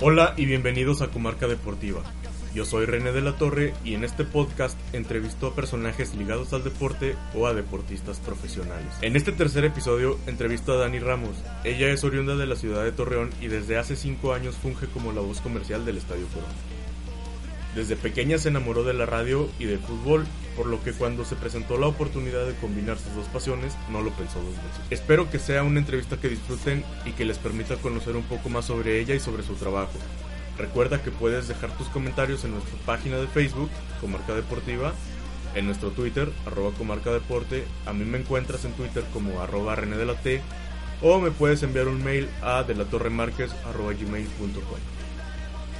Hola y bienvenidos a Comarca Deportiva. Yo soy René de la Torre y en este podcast entrevisto a personajes ligados al deporte o a deportistas profesionales. En este tercer episodio entrevisto a Dani Ramos. Ella es oriunda de la ciudad de Torreón y desde hace 5 años funge como la voz comercial del Estadio Corona. Desde pequeña se enamoró de la radio y del fútbol, por lo que cuando se presentó la oportunidad de combinar sus dos pasiones, no lo pensó dos veces. Espero que sea una entrevista que disfruten y que les permita conocer un poco más sobre ella y sobre su trabajo. Recuerda que puedes dejar tus comentarios en nuestra página de Facebook, Comarca Deportiva, en nuestro Twitter, arroba Comarca Deporte, a mí me encuentras en Twitter como arroba René de la T, o me puedes enviar un mail a delatorremarquez arroba gmail.com.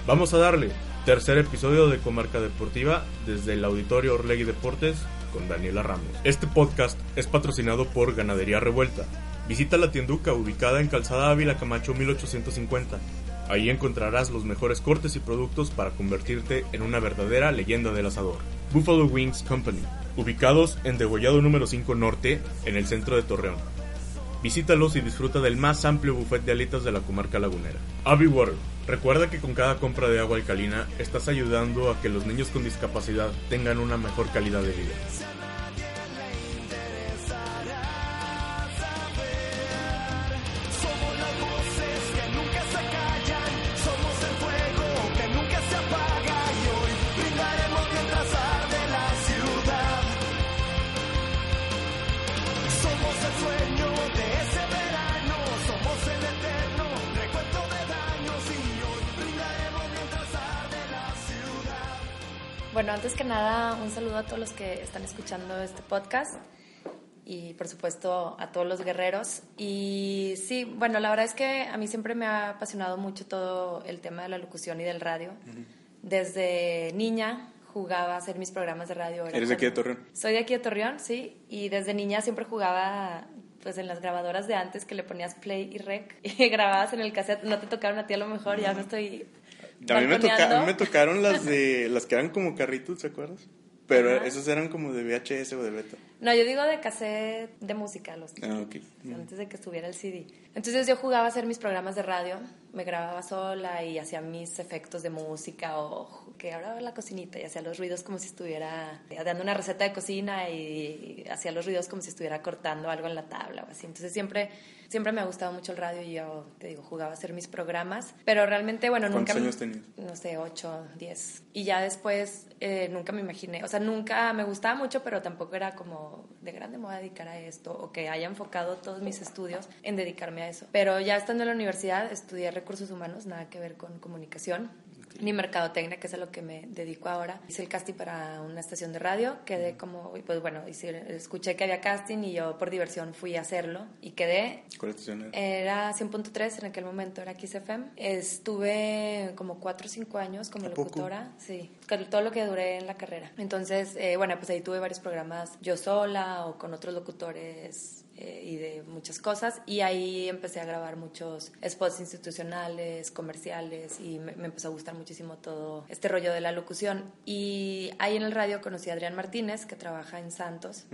Vamos a darle. Tercer episodio de Comarca Deportiva desde el Auditorio Orlegui Deportes con Daniela Ramos. Este podcast es patrocinado por Ganadería Revuelta. Visita la tienduca ubicada en Calzada Ávila Camacho 1850. Ahí encontrarás los mejores cortes y productos para convertirte en una verdadera leyenda del asador. Buffalo Wings Company, ubicados en Degollado número 5 Norte, en el centro de Torreón. Visítalos y disfruta del más amplio buffet de alitas de la comarca lagunera. Abbey Water. Recuerda que con cada compra de agua alcalina estás ayudando a que los niños con discapacidad tengan una mejor calidad de vida. Bueno, antes que nada, un saludo a todos los que están escuchando este podcast y por supuesto a todos los guerreros. Y sí, bueno, la verdad es que a mí siempre me ha apasionado mucho todo el tema de la locución y del radio. Desde niña jugaba a hacer mis programas de radio. Era ¿Eres de aquí de Torreón? Soy de aquí de Torreón, sí. Y desde niña siempre jugaba pues en las grabadoras de antes que le ponías play y rec y grababas en el cassette. No te tocaron a ti a lo mejor, ya me estoy... A mí, me toca- a mí me tocaron las de las que eran como carritos, ¿se acuerdas? Pero Ajá. esas eran como de VHS o de beta. No, yo digo de cassette de música, los Ah, ok. antes de que estuviera el CD. Entonces yo jugaba a hacer mis programas de radio, me grababa sola y hacía mis efectos de música o que ahora la cocinita y hacía los ruidos como si estuviera dando una receta de cocina y hacía los ruidos como si estuviera cortando algo en la tabla o así. Entonces siempre siempre me ha gustado mucho el radio y yo te digo jugaba a hacer mis programas, pero realmente bueno nunca ¿Cuántos años tenías? no sé, 8, 10. Y ya después eh, nunca me imaginé, o sea, nunca me gustaba mucho, pero tampoco era como de grande me voy a dedicar a esto o que haya enfocado todos mis estudios en dedicarme a eso. Pero ya estando en la universidad estudié recursos humanos, nada que ver con comunicación. Ni mercadotecnia, que es a lo que me dedico ahora. Hice el casting para una estación de radio, quedé como, pues bueno, hice- escuché que había casting y yo por diversión fui a hacerlo y quedé ¿Cuál estación era? era 100.3 en aquel momento, era XFM. Estuve como 4 o 5 años como locutora, sí, todo lo que duré en la carrera. Entonces, eh, bueno, pues ahí tuve varios programas yo sola o con otros locutores eh, y de muchas cosas. Y ahí empecé a grabar muchos spots institucionales, comerciales y me, me empezó a gustar muchísimo todo este rollo de la locución. Y ahí en el radio conocí a Adrián Martínez, que trabaja en Santos.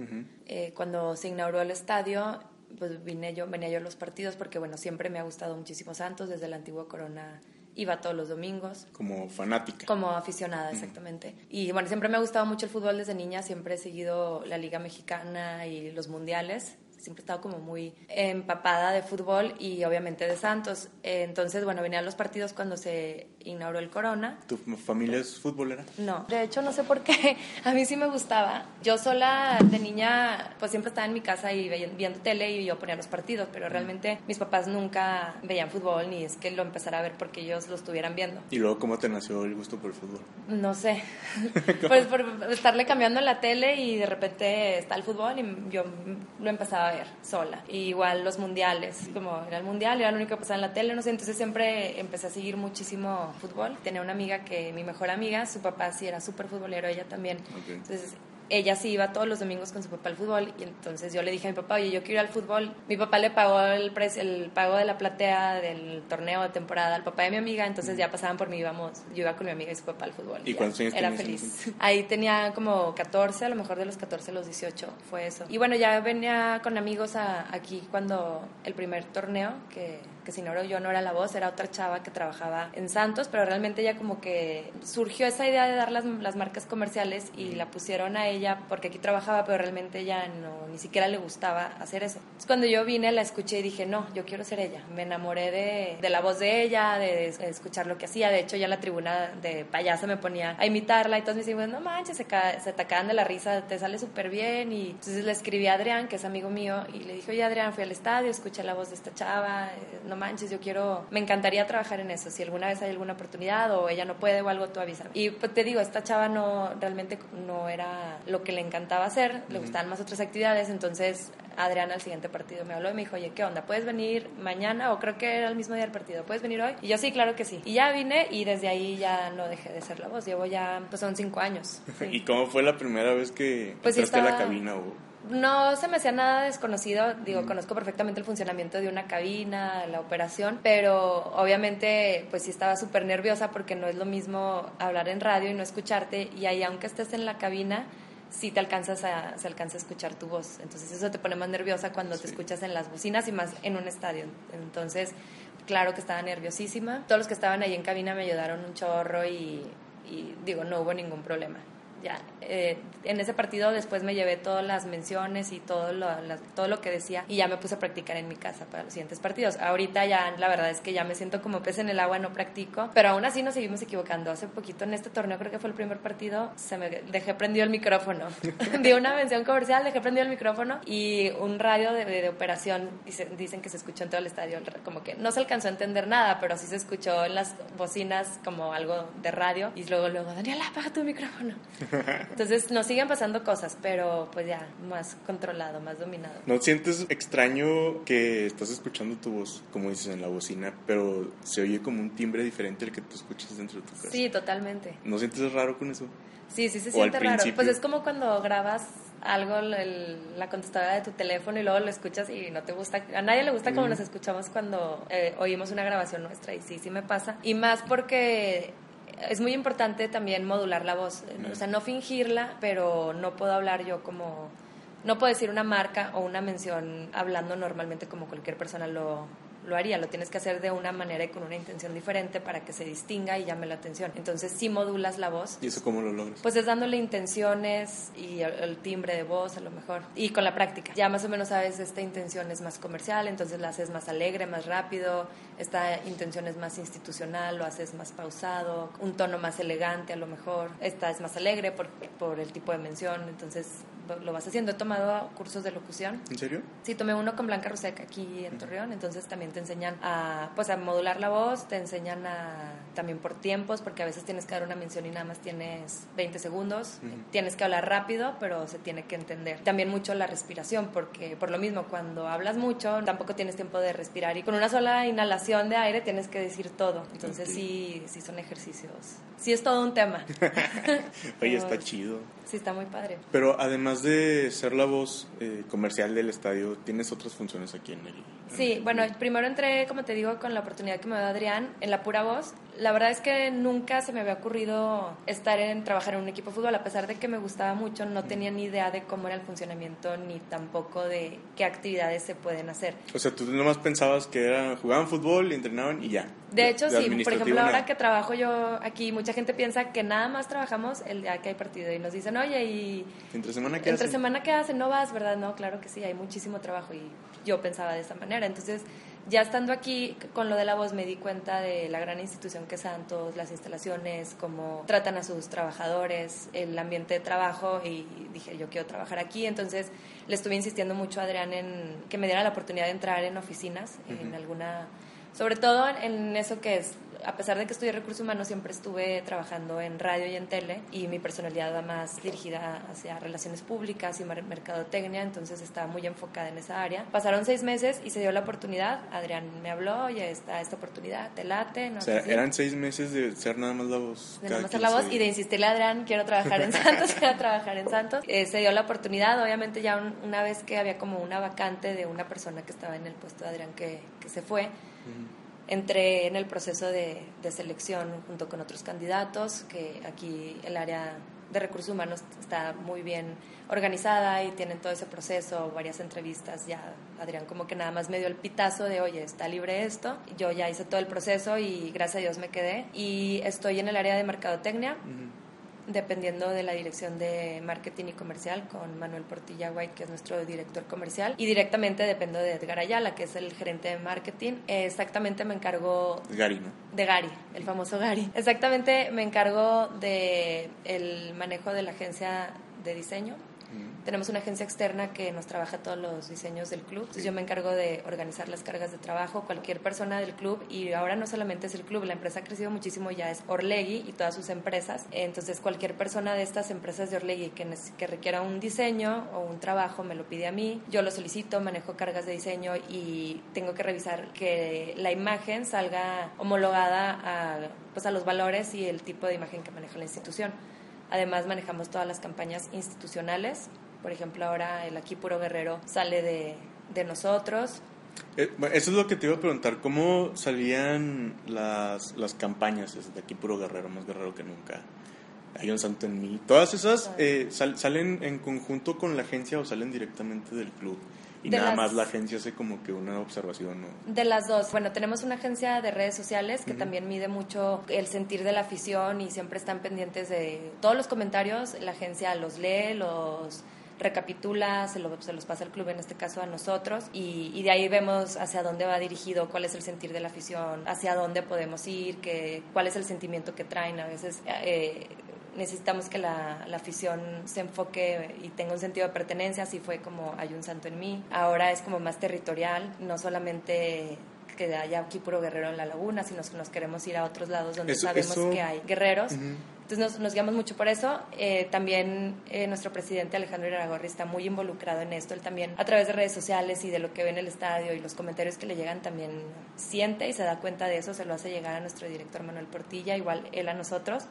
Eh, cuando se inauguró el estadio, pues vine yo, venía yo a los partidos porque, bueno, siempre me ha gustado muchísimo Santos, desde la antigua Corona iba todos los domingos. Como fanática. Como aficionada, exactamente. Y bueno, siempre me ha gustado mucho el fútbol desde niña, siempre he seguido la Liga Mexicana y los mundiales. Siempre he estado como muy empapada de fútbol y obviamente de Santos. Entonces, bueno, venía a los partidos cuando se inauguró el Corona. ¿Tu familia es futbolera? No, de hecho no sé por qué, a mí sí me gustaba. Yo sola de niña pues siempre estaba en mi casa y viendo tele y yo ponía los partidos, pero realmente mis papás nunca veían fútbol ni es que lo empezara a ver porque ellos lo estuvieran viendo. ¿Y luego cómo te nació el gusto por el fútbol? No sé, pues por estarle cambiando la tele y de repente está el fútbol y yo lo empezaba ver sola. igual los mundiales, como era el mundial, era lo único que pasaba en la tele, no sé, entonces siempre empecé a seguir muchísimo fútbol. Tenía una amiga que, mi mejor amiga, su papá sí era súper futbolero, ella también. Entonces ella sí iba todos los domingos con su papá al fútbol y entonces yo le dije a mi papá, oye, yo quiero ir al fútbol. Mi papá le pagó el, el pago de la platea del torneo de temporada al papá de mi amiga, entonces ya pasaban por mí, íbamos, yo iba con mi amiga y su papá al fútbol. ¿Y, cuántos años Era feliz. Ahí tenía como 14, a lo mejor de los 14 a los 18 fue eso. Y bueno, ya venía con amigos aquí cuando el primer torneo que que si no yo no era la voz, era otra chava que trabajaba en Santos, pero realmente ya como que surgió esa idea de dar las, las marcas comerciales y la pusieron a ella porque aquí trabajaba, pero realmente ella no, ni siquiera le gustaba hacer eso. Entonces cuando yo vine la escuché y dije, no, yo quiero ser ella. Me enamoré de, de la voz de ella, de, escuchar lo que hacía. De hecho, ya la tribuna de payasa me ponía a imitarla y todos me decían, no manches, se, se atacaban de la risa, te sale súper bien. Y entonces le escribí a Adrián, que es amigo mío, y le dije, oye Adrián, fui al estadio, escuché la voz de esta chava, eh, no manches, yo quiero, me encantaría trabajar en eso. Si alguna vez hay alguna oportunidad o ella no puede o algo, tú avísame. Y pues te digo, esta chava no, realmente no era lo que le encantaba hacer, le gustaban más otras actividades, entonces Adriana al siguiente partido me habló y me dijo, oye, ¿qué onda? ¿Puedes venir mañana? O creo que era el mismo día del partido, ¿puedes venir hoy? Y yo sí, claro que sí. Y ya vine y desde ahí ya no dejé de ser la voz. Llevo ya, pues son cinco años. ¿Y cómo fue la primera vez que pues entraste la cabina? O no se me hacía nada desconocido, digo, conozco perfectamente el funcionamiento de una cabina, la operación, pero obviamente pues sí estaba súper nerviosa porque no es lo mismo hablar en radio y no escucharte y ahí aunque estés en la cabina, sí te alcanzas a, se alcanza a escuchar tu voz. Entonces eso te pone más nerviosa cuando te escuchas en las bocinas y más en un estadio. Entonces, claro que estaba nerviosísima. Todos los que estaban ahí en cabina me ayudaron un chorro y, y digo, no hubo ningún problema ya eh, en ese partido después me llevé todas las menciones y todo lo, todo lo que decía y ya me puse a practicar en mi casa para los siguientes partidos. Ahorita ya la verdad es que ya me siento como pez en el agua, no practico, pero aún así nos seguimos equivocando. Hace poquito en este torneo, creo que fue el primer partido, se me dejé prendido el micrófono. Di una mención comercial, dejé prendido el micrófono y un radio de, de, operación dicen que se escuchó en todo el estadio, como que no se alcanzó a entender nada, pero sí se escuchó en las bocinas como algo de radio y luego, luego, Daniela, apaga tu micrófono. Entonces nos siguen pasando cosas, pero pues ya más controlado, más dominado. ¿No sientes extraño que estás escuchando tu voz, como dices, en la bocina, pero se oye como un timbre diferente al que tú escuchas dentro de tu casa? Sí, totalmente. ¿No sientes raro con eso? Sí, sí se siente raro. Pues es como cuando grabas algo, la contestadora de tu teléfono y luego lo escuchas y no te gusta. A nadie le gusta como nos escuchamos cuando eh, oímos una grabación nuestra y sí, sí me pasa. Y más porque es muy importante también modular la voz, o sea, no fingirla, pero no puedo hablar yo como, no puedo decir una marca o una mención hablando normalmente como cualquier persona lo, lo haría, lo tienes que hacer de una manera y con una intención diferente para que se distinga y llame la atención. Entonces, si modulas la voz. ¿Y eso cómo lo logras? Pues es dándole intenciones y el, timbre de voz a lo mejor. Y con la práctica. Ya más o menos sabes, esta intención es más comercial, entonces la haces más alegre, más rápido. Esta intención es más institucional, lo haces más pausado, un tono más elegante a lo mejor. Esta es más alegre por, por el tipo de mención, entonces lo vas haciendo. He tomado cursos de locución. ¿En serio? Sí, tomé uno con Blanca Roseca aquí en Torreón, entonces también te enseñan a, pues, a modular la voz, te enseñan a, también por tiempos, porque a veces tienes que dar una mención y nada más tienes 20 segundos. Tienes que hablar rápido, pero se tiene que entender. También mucho la respiración, porque por lo mismo, cuando hablas mucho, tampoco tienes tiempo de respirar y con una sola inhalación de aire tienes que decir todo. Entonces sí, sí son ejercicios. Sí es todo un tema. Oye, está chido. Sí, está muy padre. Pero además de ser la voz eh, comercial del estadio, ¿tienes otras funciones aquí en el Sí, bueno, primero entré, como te digo, con la oportunidad que me dio Adrián en la pura voz. La verdad es que nunca se me había ocurrido estar en trabajar en un equipo de fútbol, a pesar de que me gustaba mucho, no tenía ni idea de cómo era el funcionamiento ni tampoco de qué actividades se pueden hacer. O sea, tú nomás pensabas que era, jugaban fútbol, entrenaban y ya. De hecho, sí, por ejemplo, ahora que trabajo yo aquí, mucha gente piensa que nada más trabajamos el día que hay partido y nos dicen, oye, y ¿Entre semana qué entre hacen? semana qué hacen, no vas, ¿verdad? No, claro que sí, hay muchísimo trabajo y yo pensaba de esa manera. Entonces, ya estando aquí con lo de la voz me di cuenta de la gran institución que es Santos, las instalaciones, cómo tratan a sus trabajadores, el ambiente de trabajo y dije, yo quiero trabajar aquí. Entonces, le estuve insistiendo mucho a Adrián en que me diera la oportunidad de entrar en oficinas, en alguna sobre todo en eso que es, a pesar de que estudié recursos humanos, siempre estuve trabajando en radio y en tele y mi personalidad va más dirigida hacia relaciones públicas y mer- mercadotecnia, entonces estaba muy enfocada en esa área. Pasaron seis meses y se dio la oportunidad. Adrián me habló, oye, está esta oportunidad, te late, no O sea, eran seis meses de ser nada más la voz. de nada más hacer la voz 15 y de insistirle a Adrián, quiero trabajar en Santos, quiero trabajar en Santos. Eh, se dio la oportunidad, obviamente ya un- una vez que había como una vacante de una persona que estaba en el puesto de Adrián que, que se fue, entré en el proceso de, de selección junto con otros candidatos, que aquí el área de recursos humanos está muy bien organizada y tienen todo ese proceso, varias entrevistas, ya Adrián como que nada más me dio el pitazo de, oye, está libre esto, yo ya hice todo el proceso y gracias a Dios me quedé. Y estoy en el área de mercadotecnia, dependiendo de la dirección de marketing y comercial con Manuel Portilla White, que es nuestro director comercial, y directamente dependo de Edgar Ayala, que es el gerente de marketing. Exactamente me encargo Gary, ¿no? de Gary, el famoso Gary. Exactamente me encargo de el manejo de la agencia de diseño. Tenemos una agencia externa que nos trabaja todos los diseños del club. Entonces yo me encargo de organizar las cargas de trabajo, cualquier persona del club y ahora no solamente es el club, la empresa ha crecido muchísimo, ya es Orlegui y todas sus empresas. Entonces cualquier persona de estas empresas de Orlegui que, requiera un diseño o un trabajo me lo pide a mí. Yo lo solicito, manejo cargas de diseño y tengo que revisar que la imagen salga homologada a, pues, a los valores y el tipo de imagen que maneja la institución. Además manejamos todas las campañas institucionales. Por ejemplo, ahora el Aquí Puro Guerrero sale de, de nosotros. Eh, eso es lo que te iba a preguntar. ¿Cómo salían las, las campañas desde aquí puro guerrero, más guerrero que nunca? Hay un santo en mí. Todas esas eh, sal- salen en conjunto con la agencia o salen directamente del club. Y De nada las- más la agencia hace como que una observación. ¿no? De las dos, bueno, tenemos una agencia de redes sociales que también mide mucho el sentir de la afición y siempre están pendientes de todos los comentarios. La agencia los lee, los recapitula, se, lo- se los pasa al club, en este caso a nosotros, y, y de ahí vemos hacia dónde va dirigido, cuál es el sentir de la afición, hacia dónde podemos ir, que, cuál es el sentimiento que traen. A veces eh, necesitamos que la, la afición se enfoque y tenga un sentido de pertenencia, así fue como Hay un santo en mí. Ahora es como más territorial, no solamente que haya aquí puro guerrero en la laguna, sino que nos queremos ir a otros lados donde Eso- sabemos eso- que hay guerreros. Entonces nos, nos guiamos mucho por eso. Eh, también eh, nuestro presidente Alejandro Iraragorri está muy involucrado en esto. Él también a través de redes sociales y de lo que ve en el estadio y los comentarios que le llegan también siente y se da cuenta de eso. Se lo hace llegar a nuestro director Manuel Portilla, igual él a nosotros.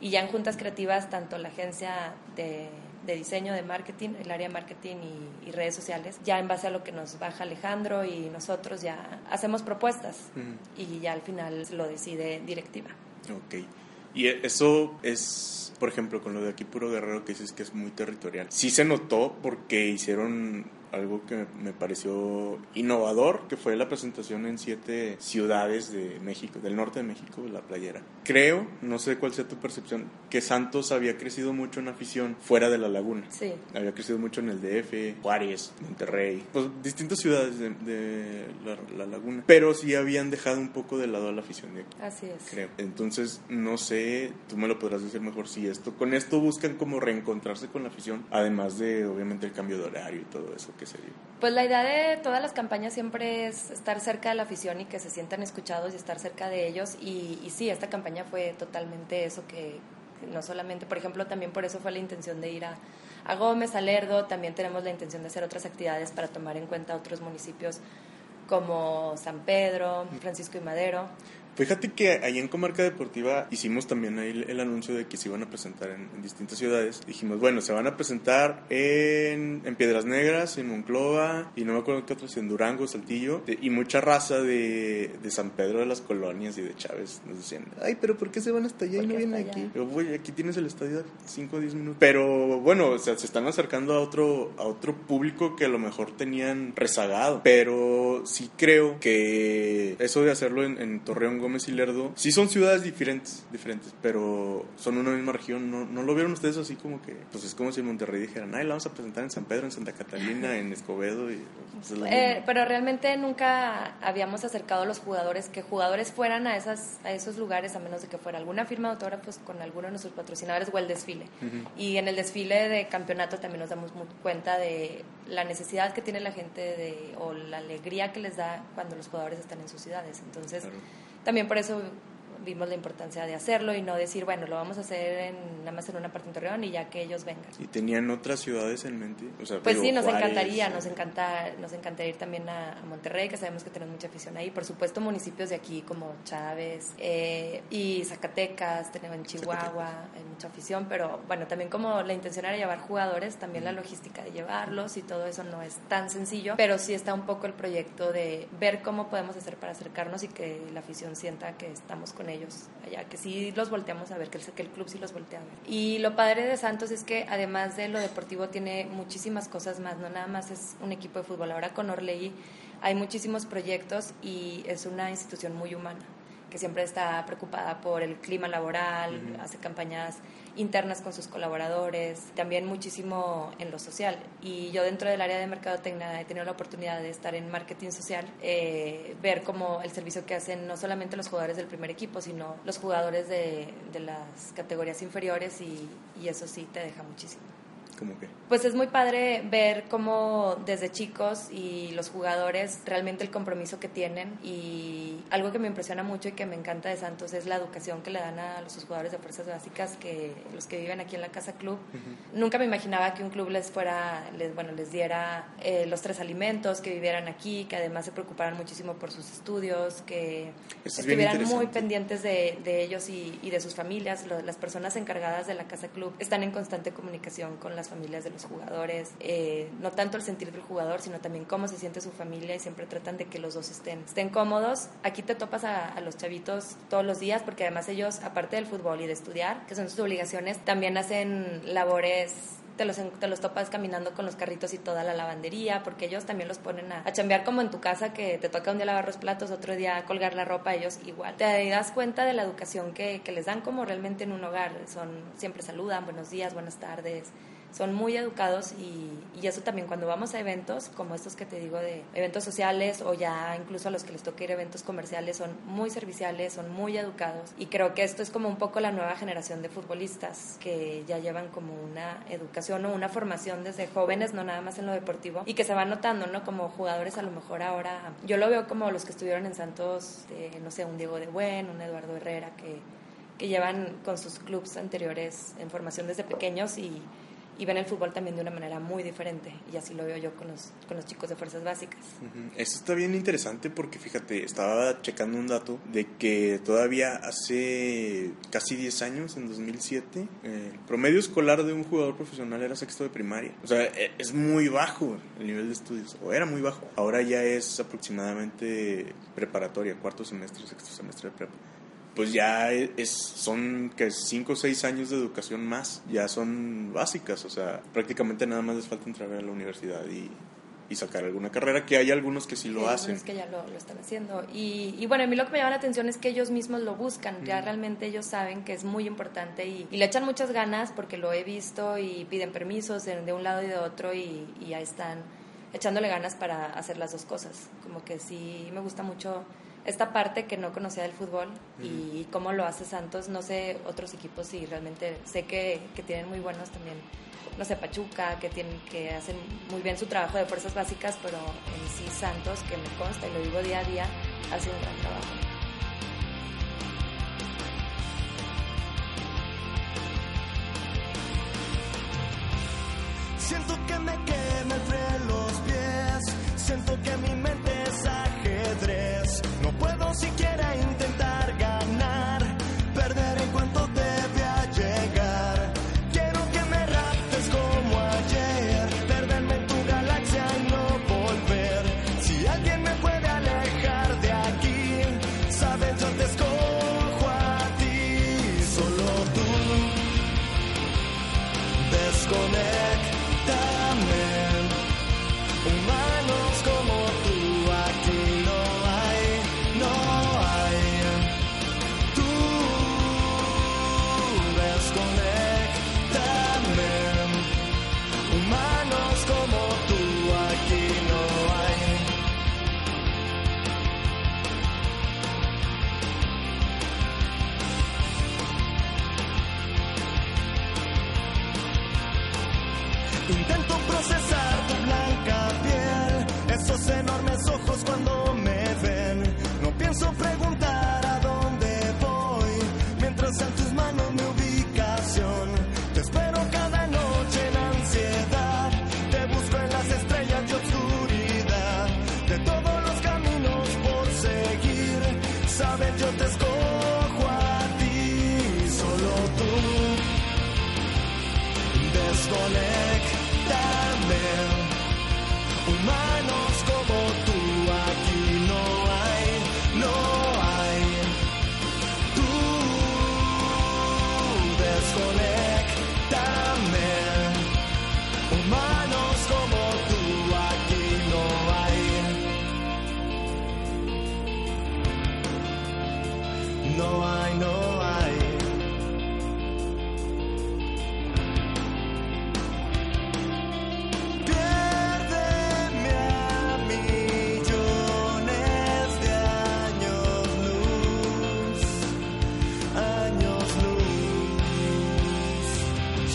Y ya en juntas creativas, tanto la agencia de, de diseño, de marketing, el área de marketing y, y redes sociales, ya en base a lo que nos baja Alejandro y nosotros ya hacemos propuestas y ya al final lo decide directiva. Ok. Y e- eso es, por ejemplo, con lo de aquí puro guerrero que dices que es muy territorial. Sí se notó porque hicieron algo que me pareció innovador, que fue la presentación en siete ciudades de México, del norte de México, de la playera. Creo, no sé cuál sea tu percepción, que Santos había crecido mucho en afición fuera de la laguna. Sí. Había crecido mucho en el DF, Juárez, Monterrey, pues distintas ciudades de, de la, la laguna. Pero sí habían dejado un poco de lado a la afición de aquí Así es. creo. Entonces, no sé, tú me lo podrás decir mejor si esto, con esto buscan como reencontrarse con la afición, además de obviamente el cambio de horario y todo eso que se dio. Pues la idea de todas las campañas siempre es estar cerca de la afición y que se sientan escuchados y estar cerca de ellos. Y, y sí, esta campaña fue totalmente eso que no solamente, por ejemplo, también por eso fue la intención de ir a, a Gómez, a Lerdo, también tenemos la intención de hacer otras actividades para tomar en cuenta otros municipios como San Pedro, Francisco y Madero. Fíjate que ahí en Comarca Deportiva hicimos también ahí el, el anuncio de que se iban a presentar en, en distintas ciudades. Dijimos, bueno, se van a presentar en, en Piedras Negras, en Monclova, y no me acuerdo qué otros, en Durango, Saltillo, de- y mucha raza de, de San Pedro de las Colonias y de Chávez nos decían, ay, pero ¿por qué se van hasta allá y ¿Por no vienen aquí? Yo, güey, aquí tienes el estadio a 5 o 10 minutos. Pero bueno, o sea, se están acercando a otro, a otro público que a lo mejor tenían rezagado. Pero sí creo que eso de hacerlo en, en Torreón, Gómez y Lerdo, sí son ciudades diferentes, diferentes, pero son una misma región. ¿No, ¿No lo vieron ustedes así como que, pues es como si en Monterrey dijeran, ay, la vamos a presentar en San Pedro, en Santa Catalina, en Escobedo? Y, pues, Eh, pero realmente nunca habíamos acercado a los jugadores, que jugadores fueran a, esas, a esos lugares, a menos de que fuera alguna firma de autógrafos con alguno de nuestros patrocinadores o el desfile. Y en el desfile de campeonato también nos damos cuenta de la necesidad que tiene la gente de, o la alegría que les da cuando los jugadores están en sus ciudades. Entonces, Claro. También por eso vimos la importancia de hacerlo y no decir, bueno, lo vamos a hacer en, nada más en una parte en Torreón y ya que ellos vengan. ¿Y tenían otras ciudades en mente? O sea, Pues digo, sí, nos Juárez, encantaría, eh, nos encanta, nos encantaría ir también a, a Monterrey, que sabemos que tenemos mucha afición ahí. Por supuesto, municipios de aquí como Chávez eh, y Zacatecas, tenemos en Chihuahua, hay mucha afición, pero bueno, también como la intención era llevar jugadores, también la logística de llevarlos y todo eso no es tan sencillo, pero sí está un poco el proyecto de ver cómo podemos hacer para acercarnos y que la afición sienta que estamos con ellos allá, que sí los volteamos a ver, que el, el club sí los voltea a ver. Y lo padre de Santos es que además de lo deportivo tiene muchísimas cosas más, no nada más es un equipo de fútbol. Ahora con Orlegui hay muchísimos proyectos y es una institución muy humana que siempre está preocupada por el clima laboral, hace campañas internas con sus colaboradores, también muchísimo en lo social. Y yo dentro del área de mercadotecnia he tenido la oportunidad de estar en marketing social, eh, ver cómo el servicio que hacen no solamente los jugadores del primer equipo, sino los jugadores de, de las categorías inferiores y, y eso sí te deja muchísimo. Pues es muy padre ver cómo desde chicos y los jugadores realmente el compromiso que tienen y algo que me impresiona mucho y que me encanta de Santos es la educación que le dan a los jugadores de fuerzas básicas que los que viven aquí en la casa club. Nunca me imaginaba que un club les fuera, les, bueno, les diera eh, los tres alimentos, que vivieran aquí, que además se preocuparan muchísimo por sus estudios, que Eso es bien estuvieran muy pendientes de, de ellos y, y de sus familias. Las personas encargadas de la casa club están en constante comunicación con las familias de los jugadores, eh, no tanto el sentir del jugador, sino también cómo se siente su familia y siempre tratan de que los dos estén, estén cómodos. Aquí te topas a, los chavitos todos los días porque además ellos, aparte del fútbol y de estudiar, que son sus obligaciones, también hacen labores te los, te los topas caminando con los carritos y toda la lavandería, porque ellos también los ponen a, a chambear como en tu casa, que te toca un día lavar los platos, otro día colgar la ropa, ellos igual. Te das cuenta de la educación que, que les dan como realmente en un hogar. Son, siempre saludan, buenos días, buenas tardes. Son muy educados y, y eso también cuando vamos a eventos como estos que te digo de eventos sociales o ya incluso a los que les toca ir a eventos comerciales son muy serviciales, son muy educados y creo que esto es como un poco la nueva generación de futbolistas que ya llevan como una educación o una formación desde jóvenes, no nada más en lo deportivo y que se van notando, ¿no? Como jugadores a lo mejor ahora, yo lo veo como los que estuvieron en Santos, eh, no sé, un Diego de Buen, un Eduardo Herrera que, que llevan con sus clubes anteriores en formación desde pequeños y y ven el fútbol también de una manera muy diferente y así lo veo yo con los, con los chicos de fuerzas básicas. Ujú. Esto está bien interesante porque fíjate, estaba checando un dato de que todavía hace casi 10 años, en 2007, eh, el promedio escolar de un jugador profesional era sexto de primaria. O sea, e- es muy bajo el nivel de estudios, o era muy bajo. Ahora ya es aproximadamente preparatoria, cuarto semestre, sexto semestre de prepa. Pues ya es, son que 5 o 6 años de educación más, ya son básicas, o sea, prácticamente nada más les falta entrar a la universidad y, y sacar alguna carrera, que hay algunos que sí lo Sí, hacen. Es que ya lo, lo están haciendo. Y, y bueno, a mí lo que me llama la atención es que ellos mismos lo buscan. Ya realmente ellos saben que es muy importante y, y le echan muchas ganas porque lo he visto y piden permisos de, de un lado y de otro y, y ya están echándole ganas para hacer las dos cosas. Como que sí me gusta mucho esta parte que no conocía del fútbol y cómo lo hace Santos. No sé otros equipos y realmente sé que, que tienen muy buenos también no sé, Pachuca, que tienen que hacen muy bien su trabajo de fuerzas básicas, pero en sí Santos, que me consta y lo digo día a día, hace un gran trabajo. Siento que me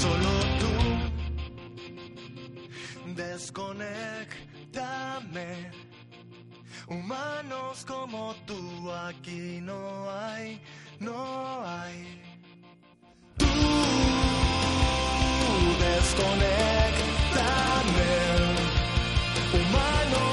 solo tú. Desconéctame, humanos como tú aquí no hay, no hay. Tú desconéctame. Humanos